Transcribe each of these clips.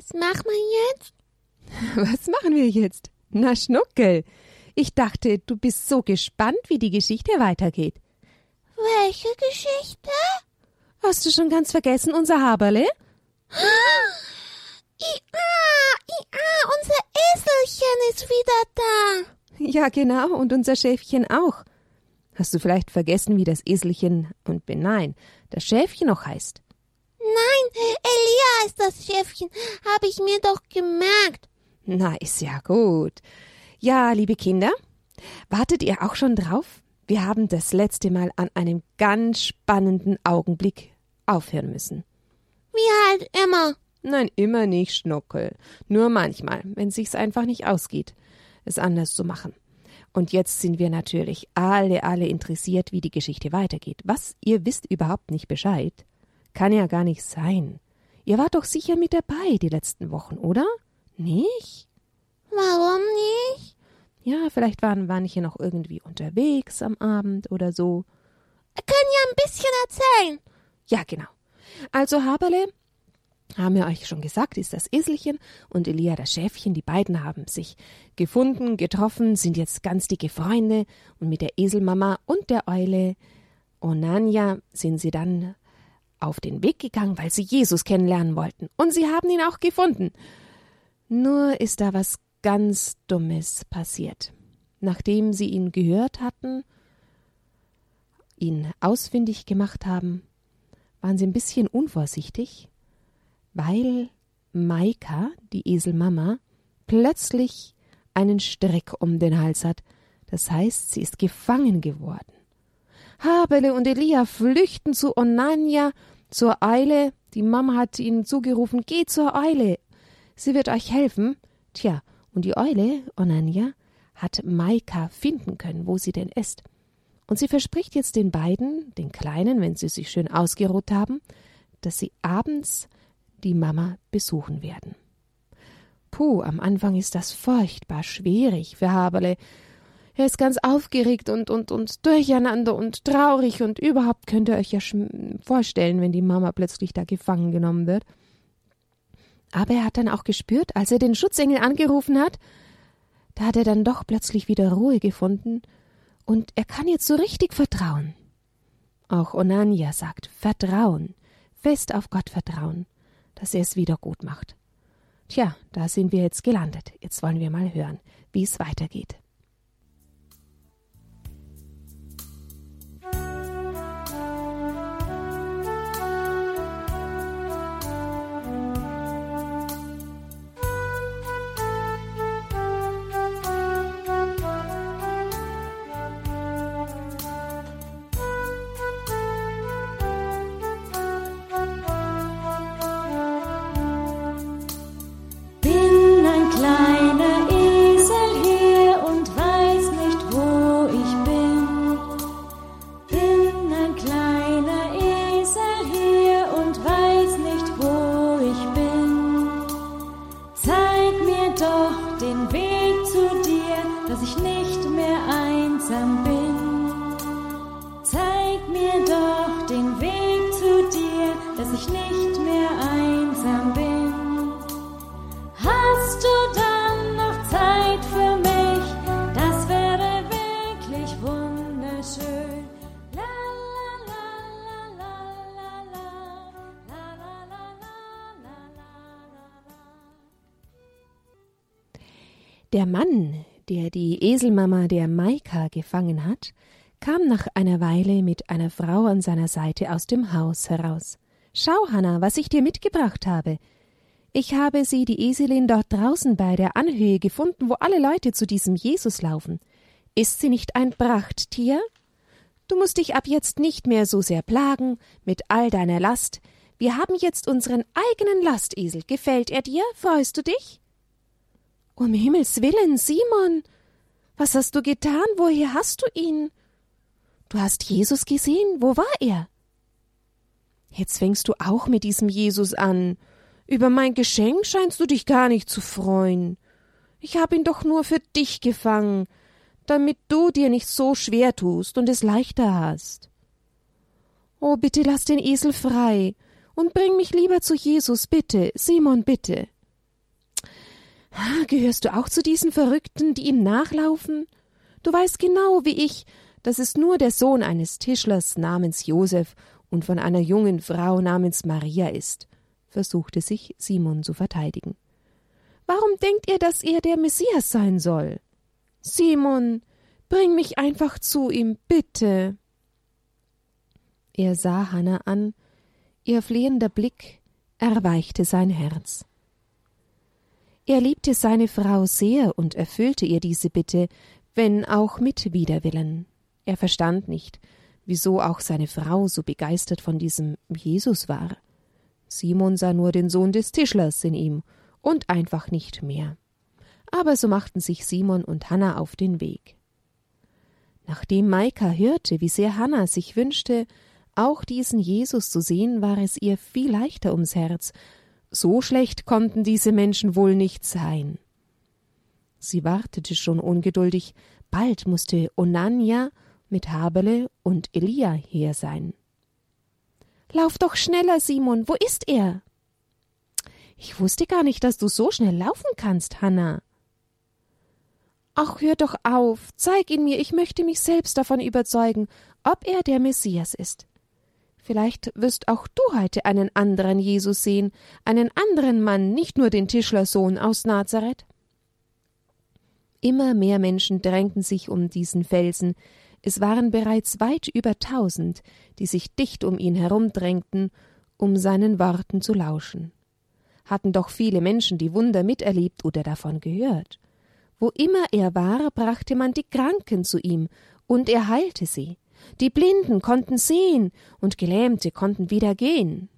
Was machen wir jetzt? Was machen wir jetzt? Na, Schnuckel. Ich dachte, du bist so gespannt, wie die Geschichte weitergeht. Welche Geschichte? Hast du schon ganz vergessen, unser Haberle? Ia, ia, unser Eselchen ist wieder da. Ja, genau, und unser Schäfchen auch. Hast du vielleicht vergessen, wie das Eselchen und nein, das Schäfchen noch heißt? Nein, Elia ist das Schäfchen, habe ich mir doch gemerkt. Na, ist ja gut. Ja, liebe Kinder, wartet ihr auch schon drauf? Wir haben das letzte Mal an einem ganz spannenden Augenblick aufhören müssen. Wie halt immer. Nein, immer nicht, Schnuckel. Nur manchmal, wenn sich's einfach nicht ausgeht, es anders zu machen. Und jetzt sind wir natürlich alle, alle interessiert, wie die Geschichte weitergeht. Was? Ihr wisst überhaupt nicht Bescheid? Kann ja gar nicht sein. Ihr wart doch sicher mit dabei die letzten Wochen, oder? Nicht? Warum nicht? Ja, vielleicht waren manche noch irgendwie unterwegs am Abend oder so. Wir können ja ein bisschen erzählen. Ja, genau. Also Haberle, haben wir euch schon gesagt, ist das Eselchen und Elia das Schäfchen. Die beiden haben sich gefunden, getroffen, sind jetzt ganz dicke Freunde und mit der Eselmama und der Eule Onania sind sie dann auf den Weg gegangen, weil sie Jesus kennenlernen wollten. Und sie haben ihn auch gefunden. Nur ist da was ganz Dummes passiert. Nachdem sie ihn gehört hatten, ihn ausfindig gemacht haben, waren sie ein bisschen unvorsichtig, weil Maika, die Eselmama, plötzlich einen Strick um den Hals hat. Das heißt, sie ist gefangen geworden. Habele und Elia flüchten zu Onania, zur Eile. Die Mama hat ihnen zugerufen, geh zur Eile. Sie wird euch helfen. Tja, und die Eule, Onania, hat Maika finden können, wo sie denn ist. Und sie verspricht jetzt den beiden, den Kleinen, wenn sie sich schön ausgeruht haben, dass sie abends die Mama besuchen werden. Puh, am Anfang ist das furchtbar schwierig für Haberle. Er ist ganz aufgeregt und, und, und durcheinander und traurig und überhaupt könnt ihr euch ja vorstellen, wenn die Mama plötzlich da gefangen genommen wird. Aber er hat dann auch gespürt, als er den Schutzengel angerufen hat, da hat er dann doch plötzlich wieder Ruhe gefunden und er kann jetzt so richtig vertrauen. Auch Onania sagt Vertrauen, fest auf Gott vertrauen, dass er es wieder gut macht. Tja, da sind wir jetzt gelandet. Jetzt wollen wir mal hören, wie es weitergeht. Eselmama der Maika gefangen hat, kam nach einer Weile mit einer Frau an seiner Seite aus dem Haus heraus. Schau, Hanna, was ich dir mitgebracht habe. Ich habe sie, die Eselin, dort draußen bei der Anhöhe gefunden, wo alle Leute zu diesem Jesus laufen. Ist sie nicht ein Prachttier? Du musst dich ab jetzt nicht mehr so sehr plagen mit all deiner Last. Wir haben jetzt unseren eigenen Lastesel. Gefällt er dir? Freust du dich? Um Himmels willen, Simon, was hast du getan? Woher hast du ihn? Du hast Jesus gesehen? Wo war er? Jetzt fängst du auch mit diesem Jesus an. Über mein Geschenk scheinst du dich gar nicht zu freuen. Ich habe ihn doch nur für dich gefangen, damit du dir nicht so schwer tust und es leichter hast. Oh, bitte lass den Esel frei und bring mich lieber zu Jesus, bitte, Simon, bitte. Gehörst du auch zu diesen Verrückten, die ihm nachlaufen? Du weißt genau wie ich, dass es nur der Sohn eines Tischlers namens Josef und von einer jungen Frau namens Maria ist, versuchte sich Simon zu verteidigen. Warum denkt ihr, dass er der Messias sein soll? Simon, bring mich einfach zu ihm, bitte. Er sah Hanna an, ihr flehender Blick erweichte sein Herz. Er liebte seine Frau sehr und erfüllte ihr diese Bitte, wenn auch mit Widerwillen. Er verstand nicht, wieso auch seine Frau so begeistert von diesem Jesus war. Simon sah nur den Sohn des Tischlers in ihm und einfach nicht mehr. Aber so machten sich Simon und Hanna auf den Weg. Nachdem Maika hörte, wie sehr Hanna sich wünschte, auch diesen Jesus zu sehen, war es ihr viel leichter ums Herz. So schlecht konnten diese Menschen wohl nicht sein. Sie wartete schon ungeduldig, bald musste Onania mit Habele und Elia her sein. Lauf doch schneller, Simon, wo ist er? Ich wusste gar nicht, dass du so schnell laufen kannst, Hanna. Ach, hör doch auf, zeig ihn mir, ich möchte mich selbst davon überzeugen, ob er der Messias ist. Vielleicht wirst auch du heute einen anderen Jesus sehen, einen anderen Mann, nicht nur den Tischlersohn aus Nazareth. Immer mehr Menschen drängten sich um diesen Felsen, es waren bereits weit über tausend, die sich dicht um ihn herumdrängten, um seinen Worten zu lauschen. Hatten doch viele Menschen die Wunder miterlebt oder davon gehört. Wo immer er war, brachte man die Kranken zu ihm, und er heilte sie. Die Blinden konnten sehen, und Gelähmte konnten wieder gehen.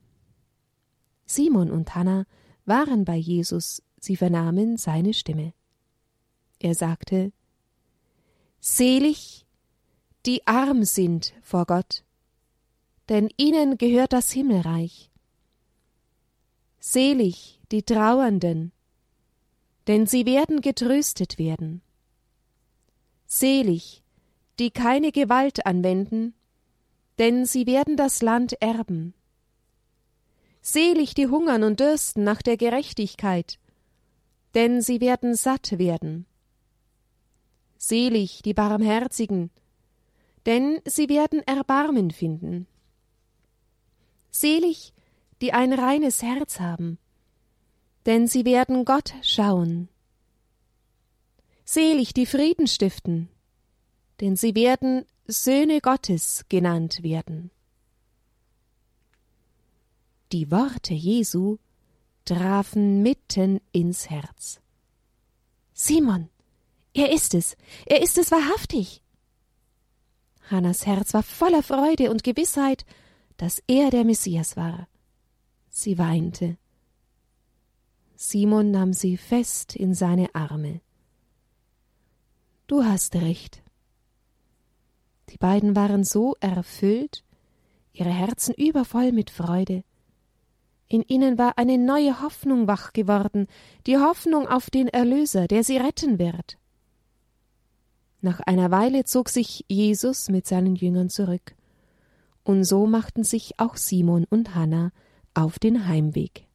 Simon und Hanna waren bei Jesus, sie vernahmen seine Stimme. Er sagte Selig die arm sind vor Gott, denn ihnen gehört das Himmelreich. Selig die Trauernden, denn sie werden getröstet werden. Selig die keine Gewalt anwenden, denn sie werden das Land erben. Selig die hungern und dürsten nach der Gerechtigkeit, denn sie werden satt werden. Selig die Barmherzigen, denn sie werden Erbarmen finden. Selig, die ein reines Herz haben, denn sie werden Gott schauen. Selig, die Frieden stiften, denn sie werden Söhne Gottes genannt werden. Die Worte Jesu trafen mitten ins Herz. Simon, er ist es, er ist es wahrhaftig. Hannas Herz war voller Freude und Gewissheit, dass er der Messias war. Sie weinte. Simon nahm sie fest in seine Arme. Du hast recht. Die beiden waren so erfüllt, ihre Herzen übervoll mit Freude. In ihnen war eine neue Hoffnung wach geworden, die Hoffnung auf den Erlöser, der sie retten wird. Nach einer Weile zog sich Jesus mit seinen Jüngern zurück, und so machten sich auch Simon und Hanna auf den Heimweg.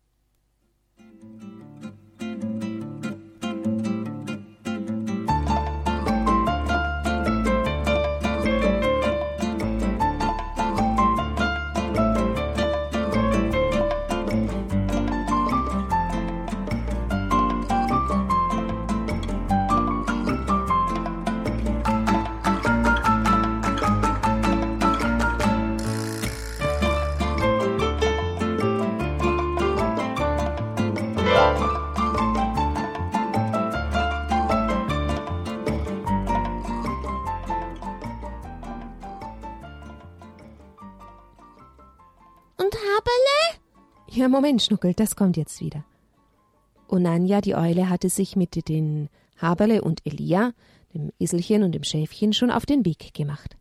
Moment, Schnuckel, das kommt jetzt wieder. Onanja, die Eule, hatte sich mit den Haberle und Elia, dem Eselchen und dem Schäfchen, schon auf den Weg gemacht.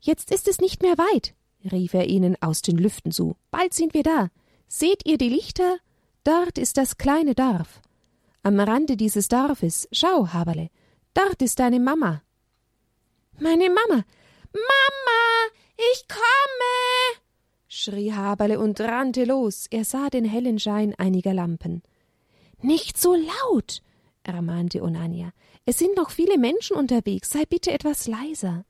Jetzt ist es nicht mehr weit, rief er ihnen aus den Lüften zu. Bald sind wir da. Seht ihr die Lichter? Dort ist das kleine Dorf. Am Rande dieses Dorfes, schau, Haberle, dort ist deine Mama. Meine Mama. Mama, ich komme schrie Haberle und rannte los. Er sah den hellen Schein einiger Lampen. Nicht so laut, ermahnte Onania. Es sind noch viele Menschen unterwegs, sei bitte etwas leiser.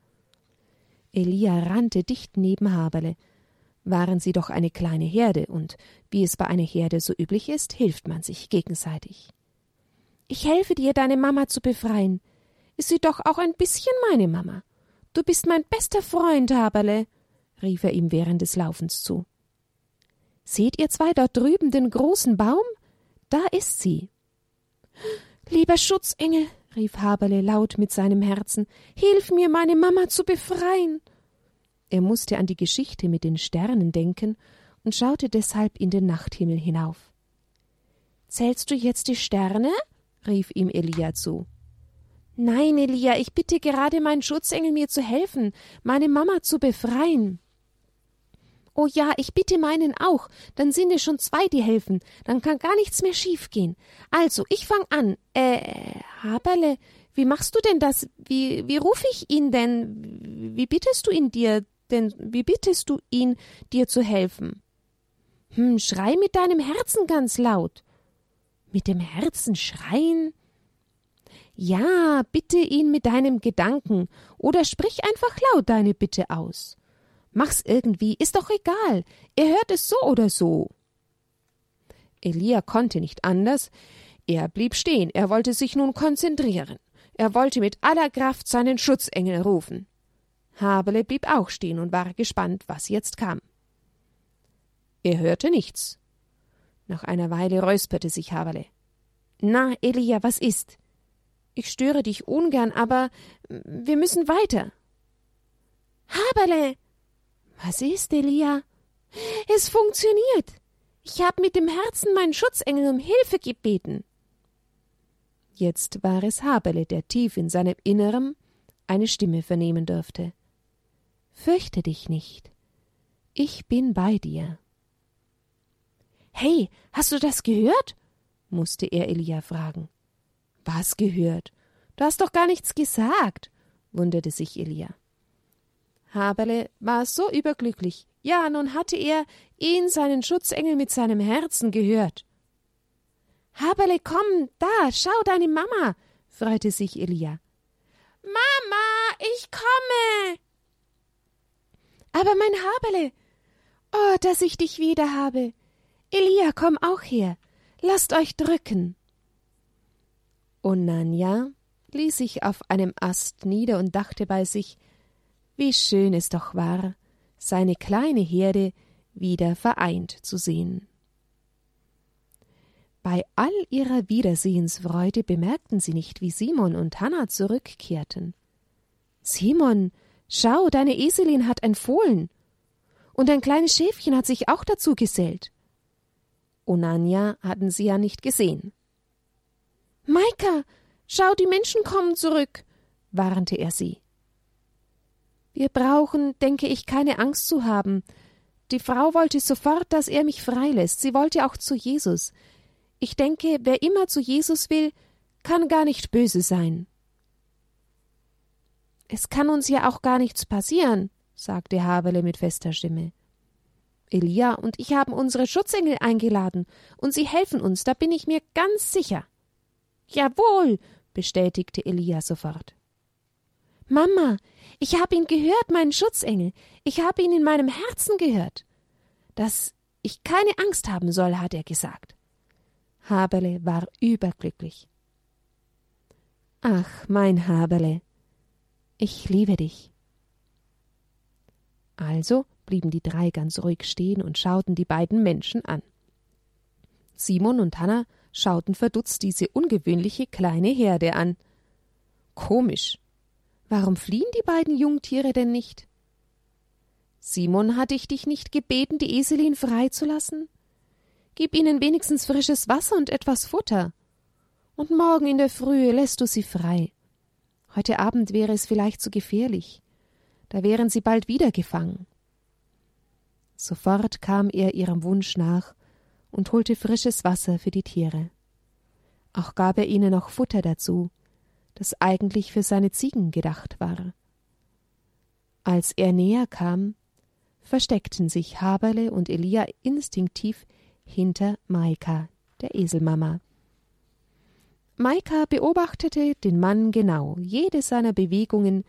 Elia rannte dicht neben Haberle. Waren sie doch eine kleine Herde, und wie es bei einer Herde so üblich ist, hilft man sich gegenseitig. Ich helfe dir, deine Mama zu befreien. Ist sie doch auch ein bisschen meine Mama. Du bist mein bester Freund, Haberle, rief er ihm während des Laufens zu. Seht ihr zwei dort drüben den großen Baum? Da ist sie. Lieber Schutzengel, rief Haberle laut mit seinem Herzen, hilf mir, meine Mama zu befreien. Er musste an die Geschichte mit den Sternen denken und schaute deshalb in den Nachthimmel hinauf. Zählst du jetzt die Sterne? rief ihm Elia zu. Nein, Elia, ich bitte gerade meinen Schutzengel mir zu helfen, meine Mama zu befreien. Oh ja, ich bitte meinen auch, dann sind es schon zwei, die helfen, dann kann gar nichts mehr schiefgehen. Also, ich fang an. Äh, Haberle, wie machst du denn das? Wie, wie ruf ich ihn denn? Wie bittest du ihn dir denn, wie bittest du ihn, dir zu helfen? Hm, schrei mit deinem Herzen ganz laut. Mit dem Herzen schreien? Ja, bitte ihn mit deinem Gedanken oder sprich einfach laut deine Bitte aus. Mach's irgendwie, ist doch egal. Er hört es so oder so. Elia konnte nicht anders. Er blieb stehen, er wollte sich nun konzentrieren. Er wollte mit aller Kraft seinen Schutzengel rufen. Habele blieb auch stehen und war gespannt, was jetzt kam. Er hörte nichts. Nach einer Weile räusperte sich Habele. Na, Elia, was ist? Ich störe dich ungern, aber wir müssen weiter. Haberle! Was ist, Elia? Es funktioniert. Ich habe mit dem Herzen meinen Schutzengel um Hilfe gebeten. Jetzt war es Haberle, der tief in seinem Inneren eine Stimme vernehmen durfte. Fürchte dich nicht. Ich bin bei dir. Hey, hast du das gehört? musste er Elia fragen. Was gehört? Du hast doch gar nichts gesagt, wunderte sich Elia. Haberle war so überglücklich. Ja, nun hatte er ihn, seinen Schutzengel, mit seinem Herzen gehört. Haberle, komm, da, schau deine Mama, freute sich Elia. Mama, ich komme. Aber mein Haberle, oh, dass ich dich wieder habe. Elia, komm auch her. Lasst euch drücken. Onanja ließ sich auf einem Ast nieder und dachte bei sich, wie schön es doch war, seine kleine Herde wieder vereint zu sehen. Bei all ihrer Wiedersehensfreude bemerkten sie nicht, wie Simon und Hanna zurückkehrten. Simon, schau, deine Eselin hat ein Fohlen. Und ein kleines Schäfchen hat sich auch dazu gesellt. Onanja hatten sie ja nicht gesehen. Maika, Schau, die Menschen kommen zurück, warnte er sie. Wir brauchen, denke ich, keine Angst zu haben. Die Frau wollte sofort, dass er mich freilässt. Sie wollte auch zu Jesus. Ich denke, wer immer zu Jesus will, kann gar nicht böse sein. Es kann uns ja auch gar nichts passieren, sagte Haberle mit fester Stimme. Elia und ich haben unsere Schutzengel eingeladen, und sie helfen uns, da bin ich mir ganz sicher. Jawohl, bestätigte Elia sofort. Mama, ich habe ihn gehört, meinen Schutzengel. Ich habe ihn in meinem Herzen gehört. Dass ich keine Angst haben soll, hat er gesagt. Haberle war überglücklich. Ach, mein Haberle, ich liebe dich. Also blieben die drei ganz ruhig stehen und schauten die beiden Menschen an. Simon und Hanna schauten verdutzt diese ungewöhnliche kleine Herde an. Komisch. Warum fliehen die beiden Jungtiere denn nicht? Simon, hatte ich dich nicht gebeten, die Eselin freizulassen? Gib ihnen wenigstens frisches Wasser und etwas Futter. Und morgen in der Frühe lässt du sie frei. Heute Abend wäre es vielleicht zu gefährlich. Da wären sie bald wieder gefangen. Sofort kam er ihrem Wunsch nach und holte frisches Wasser für die Tiere. Auch gab er ihnen noch Futter dazu, das eigentlich für seine Ziegen gedacht war. Als er näher kam, versteckten sich Haberle und Elia instinktiv hinter Maika, der Eselmama. Maika beobachtete den Mann genau, jede seiner Bewegungen,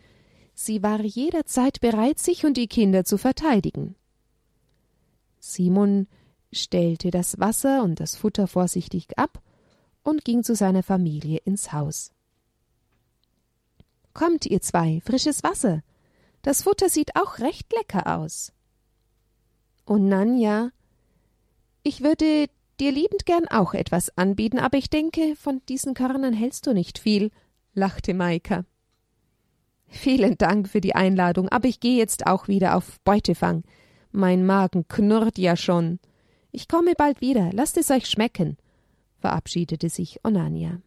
sie war jederzeit bereit, sich und die Kinder zu verteidigen. Simon stellte das Wasser und das Futter vorsichtig ab und ging zu seiner Familie ins Haus. Kommt, ihr zwei, frisches Wasser. Das Futter sieht auch recht lecker aus. Und Nanja, ich würde dir liebend gern auch etwas anbieten, aber ich denke, von diesen Körnern hältst du nicht viel, lachte Maika. Vielen Dank für die Einladung, aber ich gehe jetzt auch wieder auf Beutefang. Mein Magen knurrt ja schon. Ich komme bald wieder, lasst es euch schmecken, verabschiedete sich Onania.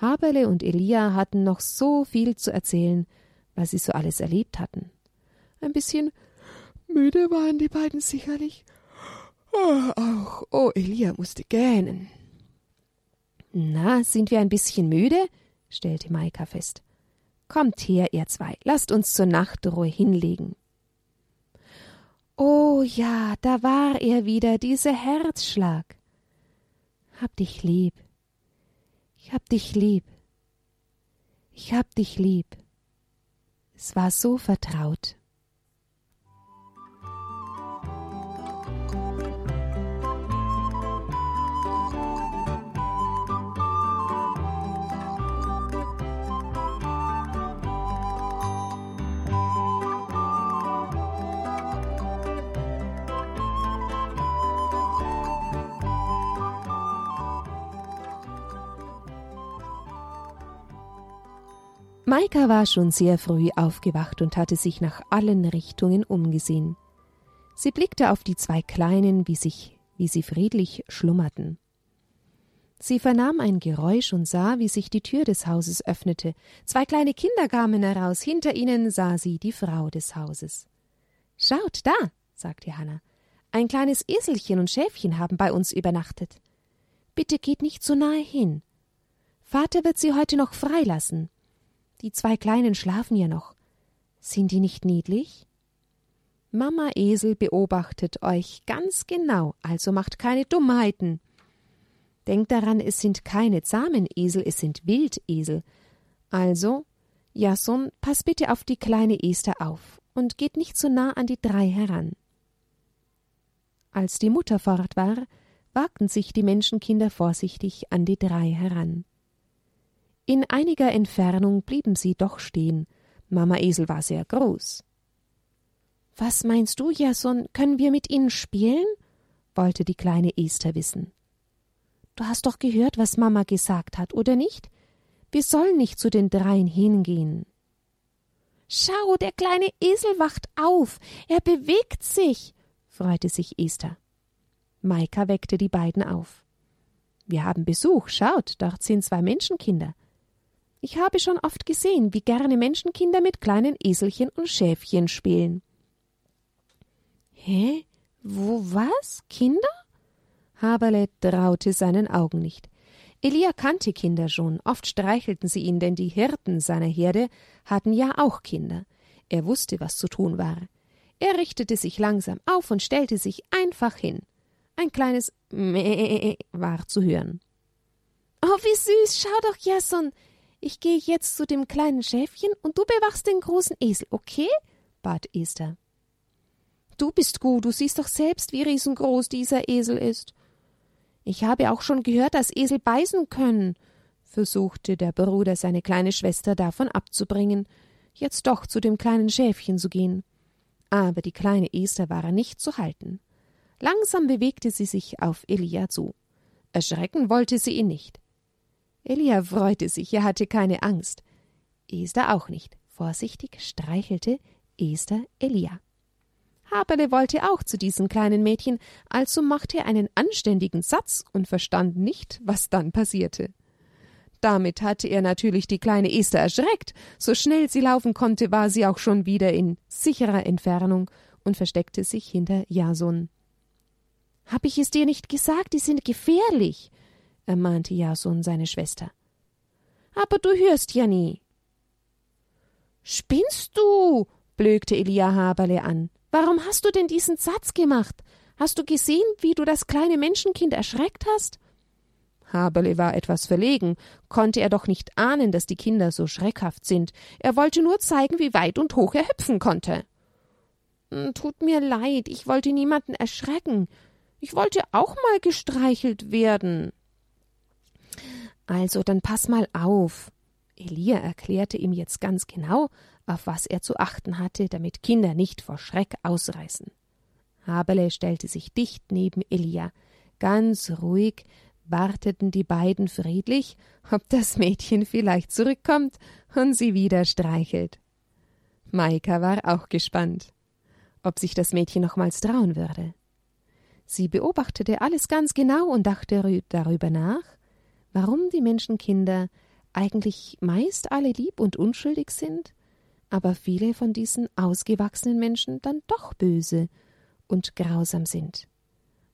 Haberle und Elia hatten noch so viel zu erzählen, was sie so alles erlebt hatten. Ein bisschen müde waren die beiden sicherlich. Oh, auch, oh, Elia musste gähnen. Na, sind wir ein bisschen müde? stellte Maika fest. Kommt her, ihr zwei, lasst uns zur Nachtruhe hinlegen. Oh ja, da war er wieder, dieser Herzschlag. Hab dich lieb. Ich hab dich lieb. Ich hab dich lieb. Es war so vertraut. Maika war schon sehr früh aufgewacht und hatte sich nach allen Richtungen umgesehen. Sie blickte auf die zwei Kleinen, wie, sich, wie sie friedlich schlummerten. Sie vernahm ein Geräusch und sah, wie sich die Tür des Hauses öffnete. Zwei kleine Kinder kamen heraus, hinter ihnen sah sie die Frau des Hauses. Schaut da, sagte Hanna, ein kleines Eselchen und Schäfchen haben bei uns übernachtet. Bitte geht nicht so nahe hin. Vater wird sie heute noch freilassen. Die zwei Kleinen schlafen ja noch. Sind die nicht niedlich? Mama Esel beobachtet euch ganz genau, also macht keine Dummheiten. Denkt daran, es sind keine zahmen Esel, es sind Wildesel. Also, Jason, pass bitte auf die kleine Esther auf und geht nicht so nah an die drei heran. Als die Mutter fort war, wagten sich die Menschenkinder vorsichtig an die drei heran. In einiger Entfernung blieben sie doch stehen. Mama Esel war sehr groß. Was meinst du, Jason, können wir mit ihnen spielen? wollte die kleine Esther wissen. Du hast doch gehört, was Mama gesagt hat, oder nicht? Wir sollen nicht zu den dreien hingehen. Schau, der kleine Esel wacht auf. Er bewegt sich, freute sich Esther. Maika weckte die beiden auf. Wir haben Besuch, schaut, dort sind zwei Menschenkinder. Ich habe schon oft gesehen, wie gerne Menschenkinder mit kleinen Eselchen und Schäfchen spielen. Hä? Wo was? Kinder? Haberle traute seinen Augen nicht. Elia kannte Kinder schon, oft streichelten sie ihn, denn die Hirten seiner Herde hatten ja auch Kinder. Er wusste, was zu tun war. Er richtete sich langsam auf und stellte sich einfach hin. Ein kleines Mäh war zu hören. Oh, wie süß, schau doch, Jason, ich gehe jetzt zu dem kleinen Schäfchen und du bewachst den großen Esel, okay? bat Esther. Du bist gut, du siehst doch selbst, wie riesengroß dieser Esel ist. Ich habe auch schon gehört, dass Esel beißen können, versuchte der Bruder seine kleine Schwester davon abzubringen, jetzt doch zu dem kleinen Schäfchen zu gehen. Aber die kleine Esther war nicht zu halten. Langsam bewegte sie sich auf Elia zu. Erschrecken wollte sie ihn nicht. Elia freute sich, er hatte keine Angst. Esther auch nicht. Vorsichtig streichelte Esther Elia. Haberle wollte auch zu diesem kleinen Mädchen, also machte er einen anständigen Satz und verstand nicht, was dann passierte. Damit hatte er natürlich die kleine Esther erschreckt. So schnell sie laufen konnte, war sie auch schon wieder in sicherer Entfernung und versteckte sich hinter Jason. Hab ich es dir nicht gesagt, die sind gefährlich, ermahnte Jason seine Schwester. Aber du hörst ja nie. Spinnst du? blökte Elia Haberle an. Warum hast du denn diesen Satz gemacht? Hast du gesehen, wie du das kleine Menschenkind erschreckt hast? Haberle war etwas verlegen. Konnte er doch nicht ahnen, dass die Kinder so schreckhaft sind. Er wollte nur zeigen, wie weit und hoch er hüpfen konnte. Hm, tut mir leid, ich wollte niemanden erschrecken. Ich wollte auch mal gestreichelt werden. Also, dann pass mal auf. Elia erklärte ihm jetzt ganz genau, auf was er zu achten hatte, damit Kinder nicht vor Schreck ausreißen. Haberle stellte sich dicht neben Elia. Ganz ruhig warteten die beiden friedlich, ob das Mädchen vielleicht zurückkommt und sie wieder streichelt. Maika war auch gespannt, ob sich das Mädchen nochmals trauen würde. Sie beobachtete alles ganz genau und dachte darüber nach, warum die Menschenkinder eigentlich meist alle lieb und unschuldig sind, aber viele von diesen ausgewachsenen Menschen dann doch böse und grausam sind.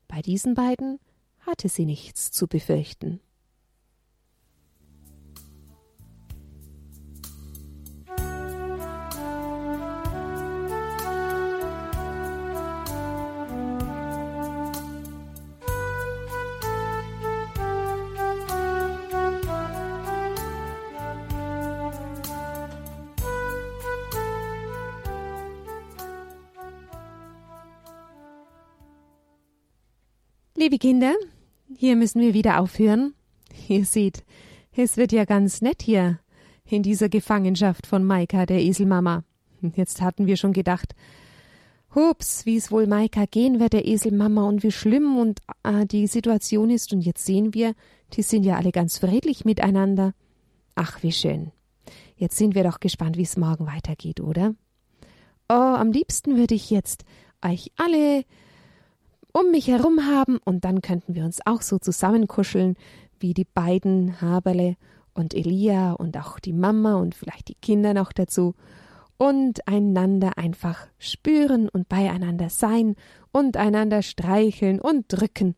Bei diesen beiden hatte sie nichts zu befürchten. Liebe Kinder, hier müssen wir wieder aufhören. Ihr seht, es wird ja ganz nett hier in dieser Gefangenschaft von Maika, der Eselmama. Jetzt hatten wir schon gedacht, hups, wie es wohl Maika gehen wird, der Eselmama, und wie schlimm und äh, die Situation ist. Und jetzt sehen wir, die sind ja alle ganz friedlich miteinander. Ach, wie schön. Jetzt sind wir doch gespannt, wie es morgen weitergeht, oder? Oh, am liebsten würde ich jetzt euch alle um mich herum haben und dann könnten wir uns auch so zusammenkuscheln wie die beiden Haberle und Elia und auch die Mama und vielleicht die Kinder noch dazu und einander einfach spüren und beieinander sein und einander streicheln und drücken.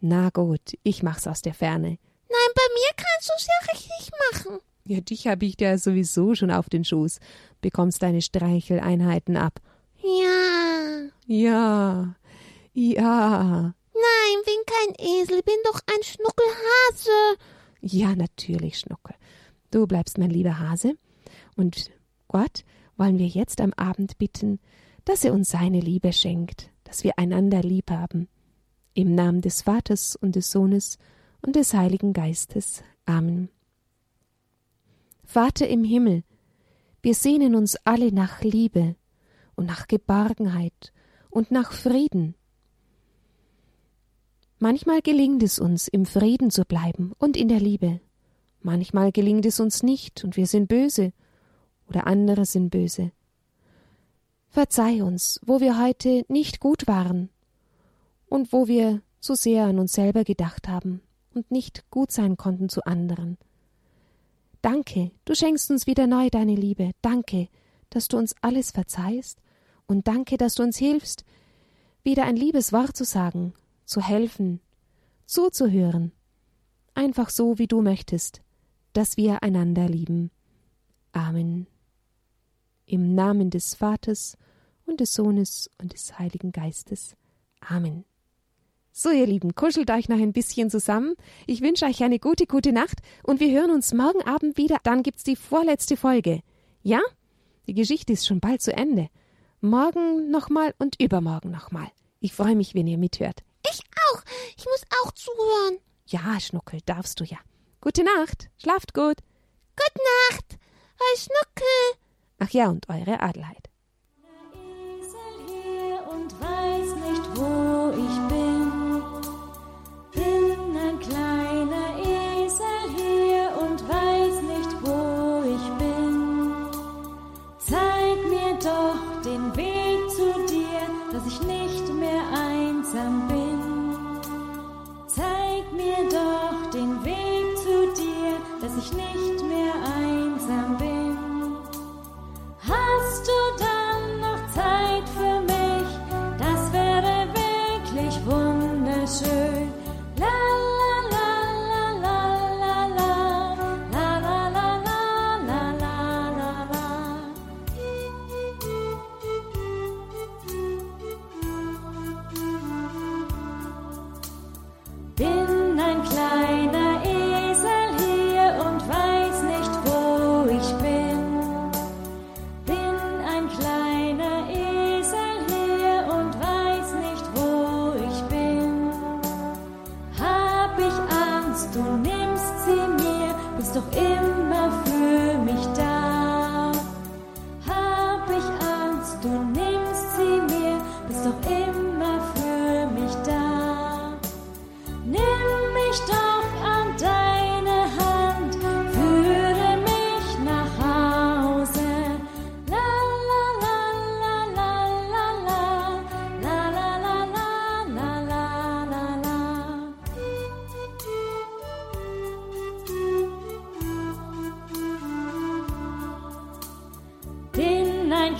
Na gut, ich mach's aus der Ferne. Nein, bei mir kannst du's ja richtig machen. Ja, dich hab ich ja sowieso schon auf den Schoß. Bekommst deine Streicheleinheiten ab. Ja. Ja. Ja. Nein, bin kein Esel, bin doch ein Schnuckelhase. Ja, natürlich, Schnuckel. Du bleibst mein lieber Hase. Und Gott wollen wir jetzt am Abend bitten, dass er uns seine Liebe schenkt, dass wir einander lieb haben. Im Namen des Vaters und des Sohnes und des Heiligen Geistes. Amen. Vater im Himmel, wir sehnen uns alle nach Liebe und nach Geborgenheit und nach Frieden. Manchmal gelingt es uns, im Frieden zu bleiben und in der Liebe. Manchmal gelingt es uns nicht und wir sind böse oder andere sind böse. Verzeih uns, wo wir heute nicht gut waren und wo wir so sehr an uns selber gedacht haben und nicht gut sein konnten zu anderen. Danke, du schenkst uns wieder neu deine Liebe. Danke, dass du uns alles verzeihst und danke, dass du uns hilfst, wieder ein liebes Wort zu sagen zu helfen, zuzuhören, einfach so, wie du möchtest, dass wir einander lieben. Amen. Im Namen des Vaters und des Sohnes und des Heiligen Geistes. Amen. So, ihr Lieben, kuschelt euch noch ein bisschen zusammen. Ich wünsche euch eine gute, gute Nacht und wir hören uns morgen Abend wieder. Dann gibt's die vorletzte Folge. Ja? Die Geschichte ist schon bald zu Ende. Morgen nochmal und übermorgen nochmal. Ich freue mich, wenn ihr mithört. Ich auch. Ich muss auch zuhören. Ja, Schnuckel, darfst du ja. Gute Nacht. Schlaft gut. Gute Nacht. Euer Schnuckel. Ach ja, und eure Adelheid.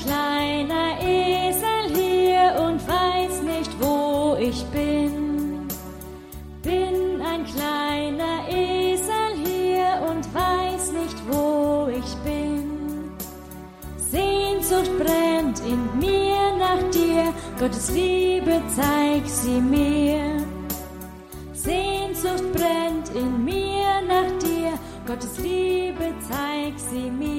Kleiner Esel hier und weiß nicht, wo ich bin. Bin ein kleiner Esel hier und weiß nicht, wo ich bin. Sehnsucht brennt in mir nach dir, Gottes Liebe zeig sie mir. Sehnsucht brennt in mir nach dir, Gottes Liebe zeig sie mir.